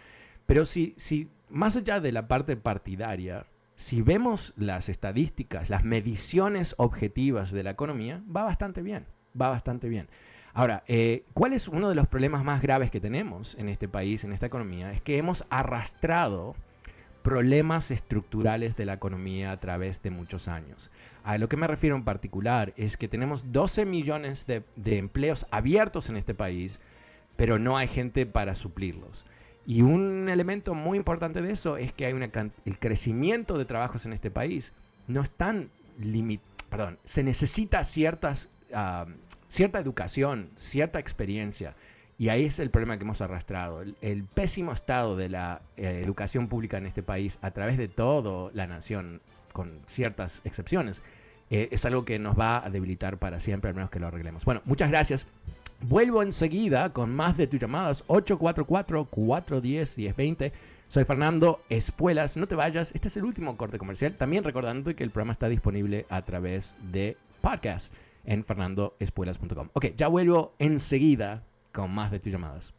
Pero si, si, más allá de la parte partidaria, si vemos las estadísticas, las mediciones objetivas de la economía, va bastante bien, va bastante bien. Ahora, eh, ¿cuál es uno de los problemas más graves que tenemos en este país, en esta economía? Es que hemos arrastrado problemas estructurales de la economía a través de muchos años. A lo que me refiero en particular es que tenemos 12 millones de, empleos abiertos en este país, pero no hay gente para suplirlos. Y un elemento muy importante de eso es que hay una, el crecimiento de trabajos en este país no es tan limitado, perdón, se necesita ciertas, ah, cierta educación, cierta experiencia y ahí es el problema que hemos arrastrado. El, pésimo estado de la eh, educación pública en este país a través de toda la nación, con ciertas excepciones, eh, es algo que nos va a debilitar para siempre, al menos que lo arreglemos. Bueno, muchas gracias. Vuelvo enseguida con más de tus llamadas 844-410-1020. Soy Fernando Espuelas. No te vayas. Este es el último corte comercial. También recordando que el programa está disponible a través de podcast en fernandoespuelas.com. Ok, ya vuelvo enseguida con más de tus llamadas.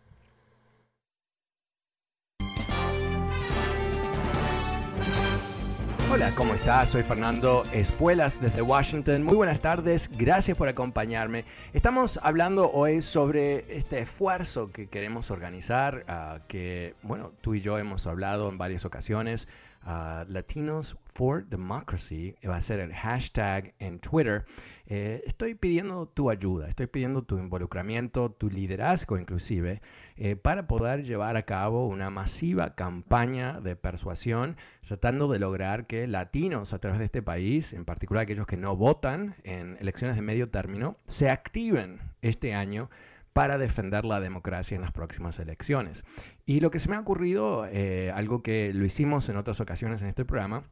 Hola, ¿cómo estás? Soy Fernando Espuelas desde Washington. Muy buenas tardes, gracias por acompañarme. Estamos hablando hoy sobre este esfuerzo que queremos organizar, ah, que, bueno, tú y yo hemos hablado en varias ocasiones. Uh, Latinos for Democracy va a ser el hashtag en Twitter. Eh, estoy pidiendo tu ayuda, estoy pidiendo tu involucramiento, tu liderazgo inclusive, eh, para poder llevar a cabo una masiva campaña de persuasión, tratando de lograr que latinos a través de este país, en particular aquellos que no votan en elecciones de medio término, se activen este año para defender la democracia en las próximas elecciones. Y lo que se me ha ocurrido, eh, algo que lo hicimos en otras ocasiones en este programa,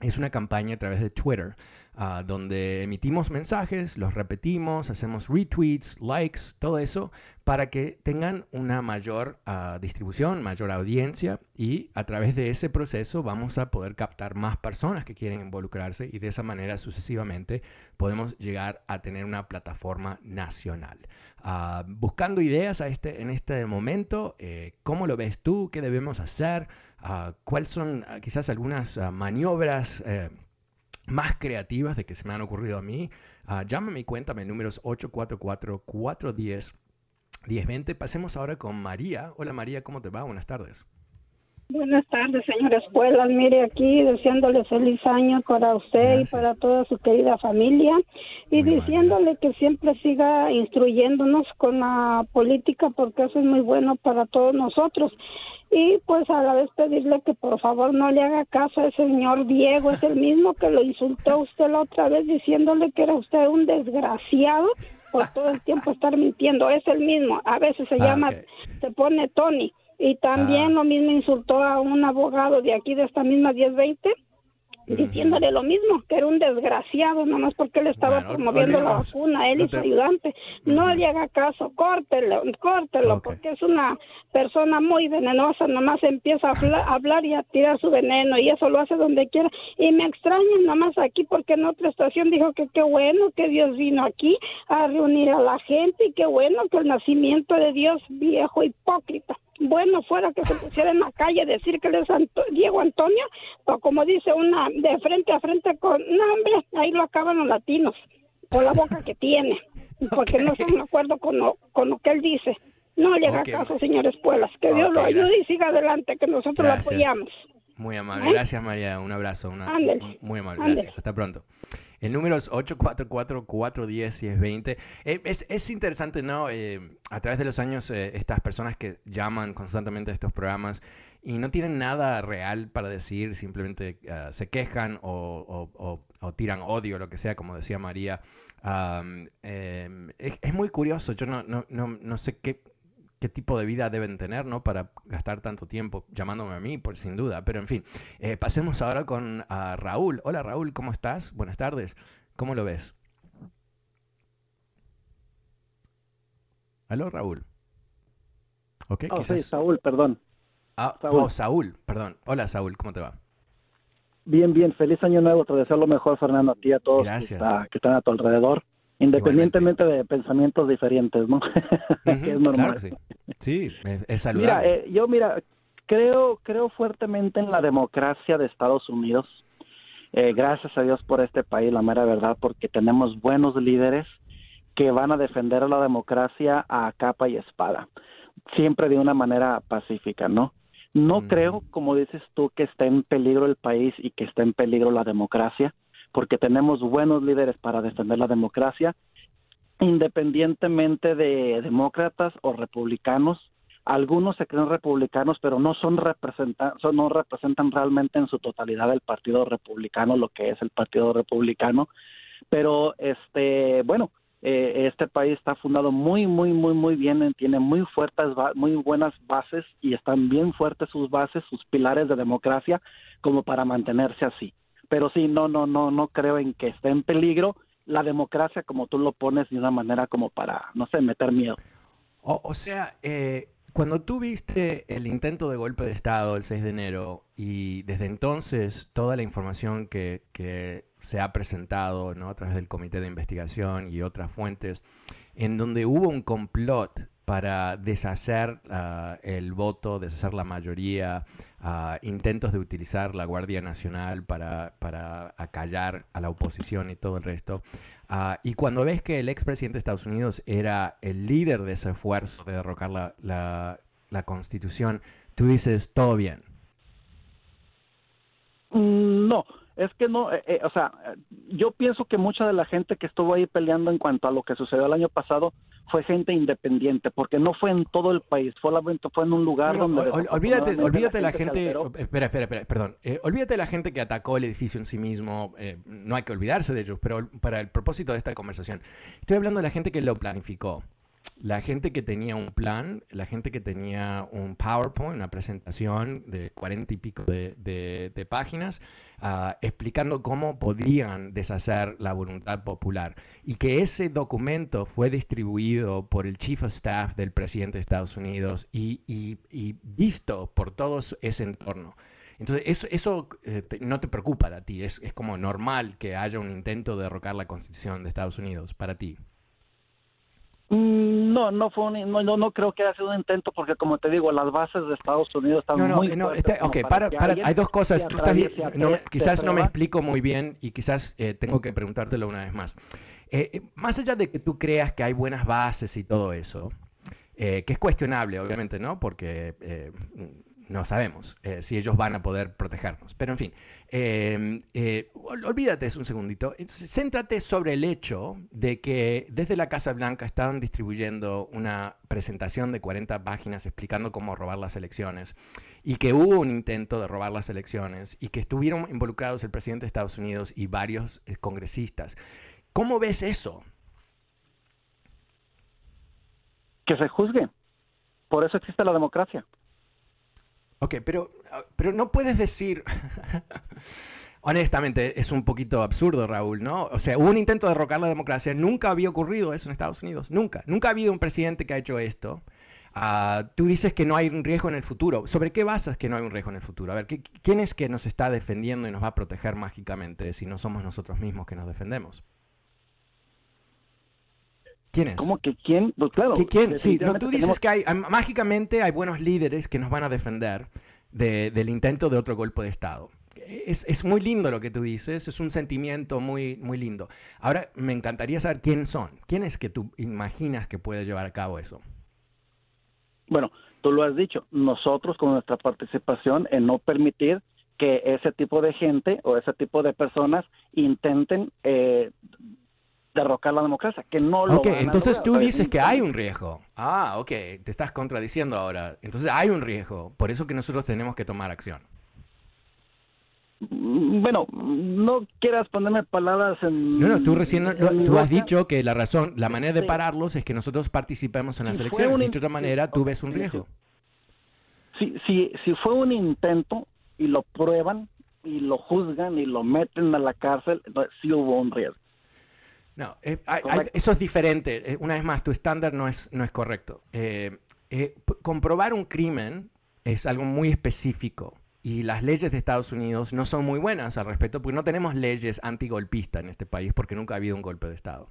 es una campaña a través de Twitter, ah, donde emitimos mensajes, los repetimos, hacemos retweets, likes, todo eso, para que tengan una mayor ah, distribución, mayor audiencia y a través de ese proceso vamos a poder captar más personas que quieren involucrarse y de esa manera sucesivamente podemos llegar a tener una plataforma nacional. Ah, buscando ideas a este, en este momento, eh, ¿cómo lo ves tú? ¿Qué debemos hacer? Ah, ¿Cuáles son quizás algunas maniobras? Eh, más creativas de que se me han ocurrido a mí, llámame y cuéntame números 844-410 1020. Pasemos ahora con María. Hola María, ¿cómo te va? Buenas tardes. Buenas tardes, señora Escuelas. Mire, aquí deseándole feliz año para usted y para toda su querida familia y diciéndole que siempre siga instruyéndonos con la política porque eso es muy bueno para todos nosotros. Y pues a la vez pedirle que por favor no le haga caso a ese señor Diego, es el mismo que lo insultó a usted la otra vez diciéndole que era usted un desgraciado por todo el tiempo estar mintiendo. Es el mismo. A veces se ah, llama, se pone Tony. Y también ah. lo mismo insultó a un abogado de aquí de esta misma 1020 diciéndole lo mismo, que era un desgraciado, nomás porque él estaba promoviendo la vacuna, él y su ayudante. No le haga caso, córtelo, córtelo, porque es una persona muy venenosa, nomás empieza a hablar, y a tirar su veneno, y eso lo hace donde quiera. Y me extraña nomás aquí, porque en otra estación dijo que qué bueno que Dios vino aquí a reunir a la gente, y qué bueno que el nacimiento de Dios, viejo hipócrita. Bueno fuera que se pusiera en la calle a decir que él es Diego Antonio, o como dice una, de frente a frente con, no hombre, ahí lo acaban los latinos, por la boca que tiene, porque no están de acuerdo con lo, con lo que él dice. No le haga caso, señores Puelas, que Dios lo ayude y siga adelante, que nosotros lo apoyamos. Muy amable, ¿Eh? gracias María, un abrazo, una, muy amable, gracias, hasta pronto. El número es 844-410-1020. Eh, es, es, interesante, ¿no? Eh, a través de los años, estas personas que llaman constantemente a estos programas y no tienen nada real para decir, simplemente se quejan o, tiran odio, lo que sea, como decía María. Em, es, es, muy curioso, yo no, no, no, no sé qué, qué tipo de vida deben tener, ¿no? Para gastar tanto tiempo llamándome a mí, por sin duda. Pero en fin, eh, pasemos ahora con Raúl. Hola Raúl, ¿cómo estás? Buenas tardes. ¿Cómo lo ves? ¿Aló, Raúl? Ok, oh, quizás... Saúl, perdón. Ah, Saúl. Oh, Saúl, perdón. Hola, Saúl, ¿cómo te va? Bien, bien. Feliz año nuevo. Te deseo lo mejor, Fernando, a ti y a todos que, están a tu alrededor. Independientemente de pensamientos diferentes, ¿no? es normal. sí. es saludable. Mira, eh, yo mira, creo, creo fuertemente en la democracia de Estados Unidos. Eh, gracias a Dios por este país, la mera verdad, porque tenemos buenos líderes que van a defender la democracia a capa y espada, siempre de una manera pacífica, ¿no? No creo, como dices tú, que esté en peligro el país y que esté en peligro la democracia porque tenemos buenos líderes para defender la democracia, independientemente de demócratas o republicanos. Algunos se creen republicanos, pero no son representan, no representan realmente en su totalidad el Partido Republicano, lo que es el Partido Republicano. Pero este, bueno, eh, este país está fundado muy, muy, muy, muy bien, tiene muy fuertes, muy buenas bases y están bien fuertes sus bases, sus pilares de democracia, como para mantenerse así pero sí, no, no, no, no creo en que esté en peligro la democracia como tú lo pones de una manera como para, no sé, meter miedo. O, sea, eh, cuando tú viste el intento de golpe de Estado el 6 de enero y desde entonces toda la información que, que se ha presentado ¿no? a través del comité de investigación y otras fuentes, en donde hubo un complot para deshacer ah, el voto, deshacer la mayoría, intentos de utilizar la Guardia Nacional para, para acallar a la oposición y todo el resto. Ah, y cuando ves que el expresidente de Estados Unidos era el líder de ese esfuerzo de derrocar la, la, la Constitución, tú dices, todo bien. Mm, no, es que no, eh, eh, o sea, yo pienso que mucha de la gente que estuvo ahí peleando en cuanto a lo que sucedió el año pasado fue gente independiente, porque no fue en todo el país, solamente fue en un lugar donde... olvídate, olvídate la gente, espera, espera, espera, perdón, eh, olvídate la gente que atacó el edificio en sí mismo, no hay que olvidarse de ellos, pero para el propósito de esta conversación, estoy hablando de la gente que lo planificó la gente que tenía un plan, la gente que tenía un PowerPoint, una presentación de cuarenta y pico de, páginas, ah, explicando cómo podían deshacer la voluntad popular. Y que ese documento fue distribuido por el Chief of Staff del presidente de Estados Unidos y, visto por todo ese entorno. Entonces, eso, eh, no te preocupa a ti, es, es como normal que haya un intento de derrocar la constitución de Estados Unidos para ti. Mm, no, no fue un, no, no, creo que haya sido un intento porque como te digo, las bases de Estados Unidos están muy no, este, ok, para, hay dos cosas. quizás no me explico muy bien y quizás eh, tengo que preguntártelo una vez más. Eh, eh, más allá de que tú creas que hay buenas bases y todo eso, que es cuestionable, obviamente, ¿no? Porque no sabemos si ellos van a poder protegernos. Pero en fin, eh, eh, olvídate un segundito. Céntrate sobre el hecho de que desde la Casa Blanca estaban distribuyendo una presentación de 40 páginas explicando cómo robar las elecciones y que hubo un intento de robar las elecciones y que estuvieron involucrados el presidente de Estados Unidos y varios congresistas. ¿Cómo ves eso? Que se juzgue. Por eso existe la democracia. Ok, pero, ah, pero no puedes decir... Honestamente, es un poquito absurdo, Raúl, ¿no? O sea, hubo un intento de derrocar la democracia. Nunca había ocurrido eso en Estados Unidos. Nunca. Nunca ha habido un presidente que ha hecho esto. Ah, tú dices que no hay un riesgo en el futuro. ¿Sobre qué basas que no hay un riesgo en el futuro? A ver, ¿quién es que nos está defendiendo y nos va a proteger mágicamente si no somos nosotros mismos que nos defendemos? ¿Quién es? ¿Cómo que quién? Pues claro. ¿Quién? Sí, tú dices que hay, mágicamente hay buenos líderes que nos van a defender del intento de otro golpe de Estado. Es, es, muy lindo lo que tú dices, es un sentimiento muy, muy lindo. Ahora me encantaría saber quiénes son, quién es que tú imaginas que puede llevar a cabo eso. Bueno, tú lo has dicho, nosotros con nuestra participación en no permitir que ese tipo de gente o ese tipo de personas intenten eh, derrocar la democracia, que no lo Ok, entonces tú dices que hay un riesgo. Ah, ok, te estás contradiciendo ahora. Entonces hay un riesgo, por eso que nosotros tenemos que tomar acción. Mm, bueno, no quieras ponerme palabras en... No, no, tú recién tú has dicho que la razón, la manera de pararlos es que nosotros participemos en las elecciones. De otra manera, tú ves un riesgo. Si, si, si fue un intento y lo prueban y lo juzgan y lo meten a la cárcel, sí hubo un riesgo. No, eh, eso es diferente. Eh, una vez más, tu estándar no es, no es correcto. Eh, comprobar un crimen es algo muy específico y las leyes de Estados Unidos no son muy buenas al respecto porque no tenemos leyes antigolpistas en este país porque nunca ha habido un golpe de Estado.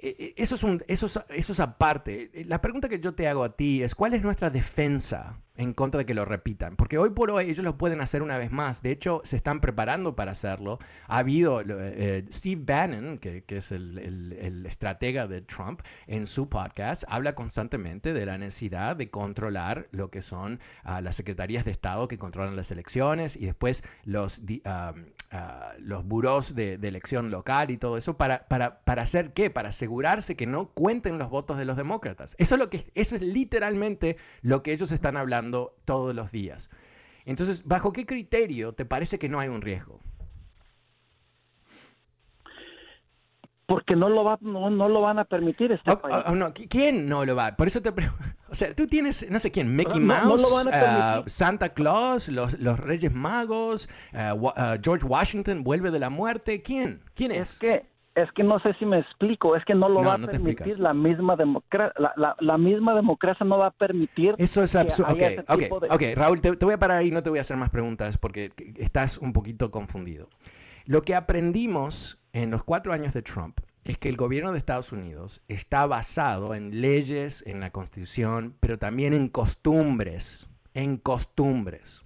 Eso es, un, eso, eso es aparte. La pregunta que yo te hago a ti es, ¿cuál es nuestra defensa en contra de que lo repitan. Porque hoy por hoy ellos lo pueden hacer una vez más. De hecho, se están preparando para hacerlo. Ha habido eh, Steve Bannon, que, es el, estratega de Trump, en su podcast habla constantemente de la necesidad de controlar lo que son ah, las secretarías de Estado que controlan las elecciones y después los, uh, los buros de, elección local y todo eso. Para, para, para hacer qué? Para asegurarse que no cuenten los votos de los demócratas. Eso es, lo que, eso es literalmente lo que ellos están hablando todos los días. Entonces, ¿bajo qué criterio te parece que no hay un riesgo? Porque no lo, va, no, lo van a permitir este oh, país. Oh, no. ¿Quién no lo va? Por eso te pregunto. O sea, tú tienes, no sé quién, Mickey Mouse, uh, Santa Claus, los, los Reyes Magos, uh, uh, George Washington vuelve de la muerte. ¿Quién? ¿Quién es? Es que es que no sé si me explico, es que no lo va a permitir la misma democracia, la, misma democracia no va a permitir. Eso es absurdo. Ok, ok, Raúl, te, voy a parar ahí, no te voy a hacer más preguntas porque estás un poquito confundido. Lo que aprendimos en los cuatro años de Trump es que el gobierno de Estados Unidos está basado en leyes, en la constitución, pero también en costumbres, en costumbres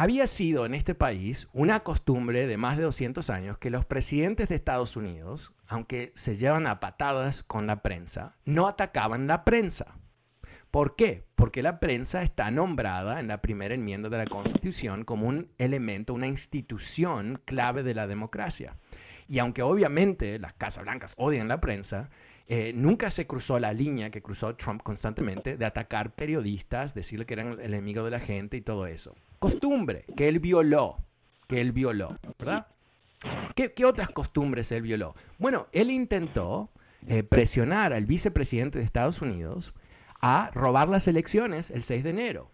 había sido en este país una costumbre de más de 200 años que los presidentes de Estados Unidos, aunque se llevan a patadas con la prensa, no atacaban la prensa. ¿Por qué? Porque la prensa está nombrada en la primera enmienda de la Constitución como un elemento, una institución clave de la democracia. Y aunque obviamente las Casas Blancas odian la prensa, eh, nunca se cruzó la línea que cruzó Trump constantemente de atacar periodistas, decirle que eran el enemigo de la gente y todo eso. Costumbre que él violó, que él violó, ¿verdad? ¿Qué, otras costumbres él violó? Bueno, él intentó eh, presionar al vicepresidente de Estados Unidos a robar las elecciones el 6 de enero.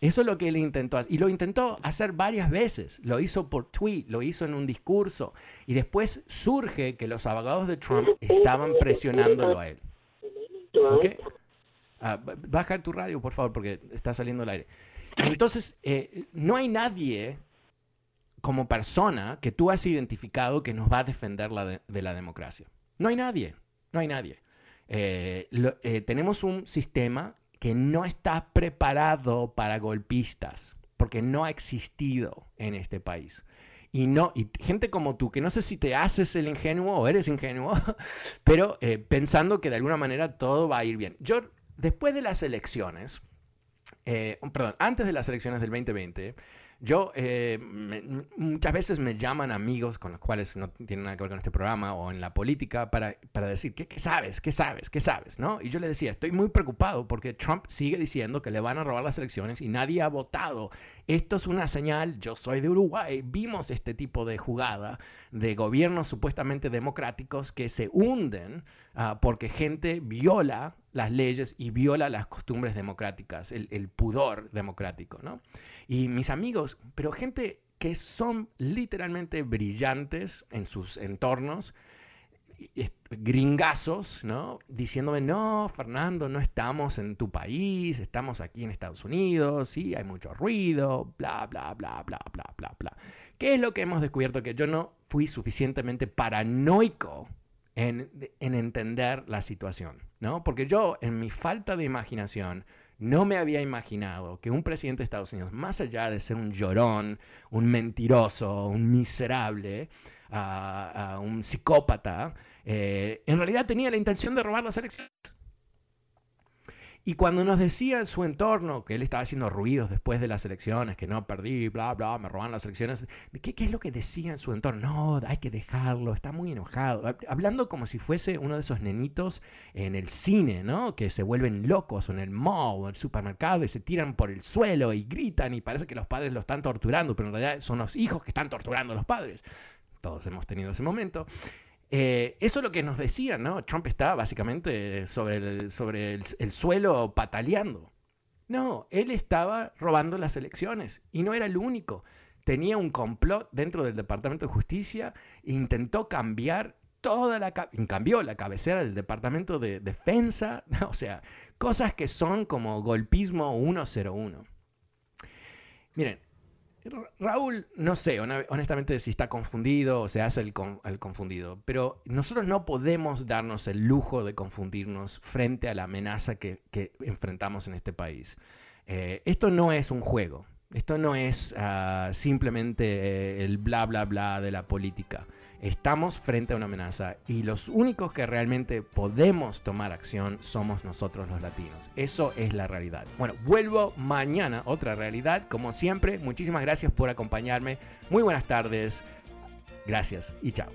Eso es lo que él intentó hacer. Y lo intentó hacer varias veces. Lo hizo por tweet, lo hizo en un discurso. Y después surge que los abogados de Trump estaban presionándolo a él. ¿Okay? Ah, baja tu radio, por favor, porque está saliendo el aire. Entonces, eh, no hay nadie como persona que tú has identificado que nos va a defender de, la democracia. No hay nadie, no hay nadie. Eh, eh, tenemos un sistema que no está preparado para golpistas, porque no ha existido en este país. Y no, y gente como tú, que no sé si te haces el ingenuo o eres ingenuo, pero eh, pensando que de alguna manera todo va a ir bien. Yo, después de las elecciones, eh, perdón, antes de las elecciones del 2020, yo, eh, muchas veces me llaman amigos con los cuales no tienen nada que ver con este programa o en la política para, para decir, ¿qué, ¿qué, sabes? ¿Qué sabes? ¿Qué sabes? ¿no? Y yo le decía, estoy muy preocupado porque Trump sigue diciendo que le van a robar las elecciones y nadie ha votado. Esto es una señal, yo soy de Uruguay, vimos este tipo de jugada de gobiernos supuestamente democráticos que se hunden uh, porque gente viola las leyes y viola las costumbres democráticas, el, el pudor democrático, ¿no? Y mis amigos, pero gente que son literalmente brillantes en sus entornos, gringazos, ¿no? Diciéndome, no, Fernando, no estamos en tu país, estamos aquí en Estados Unidos, sí, hay mucho ruido, bla, bla, bla, bla, bla, bla, bla. ¿Qué es lo que hemos descubierto? Que yo no fui suficientemente paranoico en, en entender la situación, ¿no? Porque yo, en mi falta de imaginación, no me había imaginado que un presidente de Estados Unidos, más allá de ser un llorón, un mentiroso, un miserable, uh, uh, un psicópata, eh, en realidad tenía la intención de robar las elecciones. Y cuando nos decía en su entorno que él estaba haciendo ruidos después de las elecciones, que no perdí, bla, bla, me roban las elecciones, ¿qué, ¿qué, es lo que decía en su entorno? No, hay que dejarlo, está muy enojado. Hablando como si fuese uno de esos nenitos en el cine, ¿no? Que se vuelven locos o en el mall o en el supermercado y se tiran por el suelo y gritan y parece que los padres lo están torturando, pero en realidad son los hijos que están torturando a los padres. Todos hemos tenido ese momento. Eh, eso es lo que nos decían, ¿no? Trump está básicamente sobre el, sobre el, suelo pataleando. No, él estaba robando las elecciones y no era el único. Tenía un complot dentro del Departamento de Justicia e intentó cambiar toda la... cambió la cabecera del Departamento de Defensa, o sea, cosas que son como golpismo 101. Miren, Raúl, no sé, honestamente si está confundido o se hace el, confundido, pero nosotros no podemos darnos el lujo de confundirnos frente a la amenaza que, enfrentamos en este país. Eh, esto no es un juego, esto no es ah, simplemente eh, el bla bla bla de la política. Estamos frente a una amenaza y los únicos que realmente podemos tomar acción somos nosotros los latinos. Eso es la realidad. Bueno, vuelvo mañana, otra realidad. Como siempre, muchísimas gracias por acompañarme. Muy buenas tardes. Gracias y chao.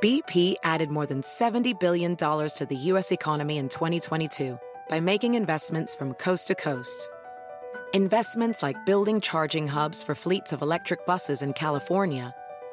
BP added more than $70 billion to the U.S. economy in 2022 by making investments from coast to coast. Investments like building charging hubs for fleets of electric buses in California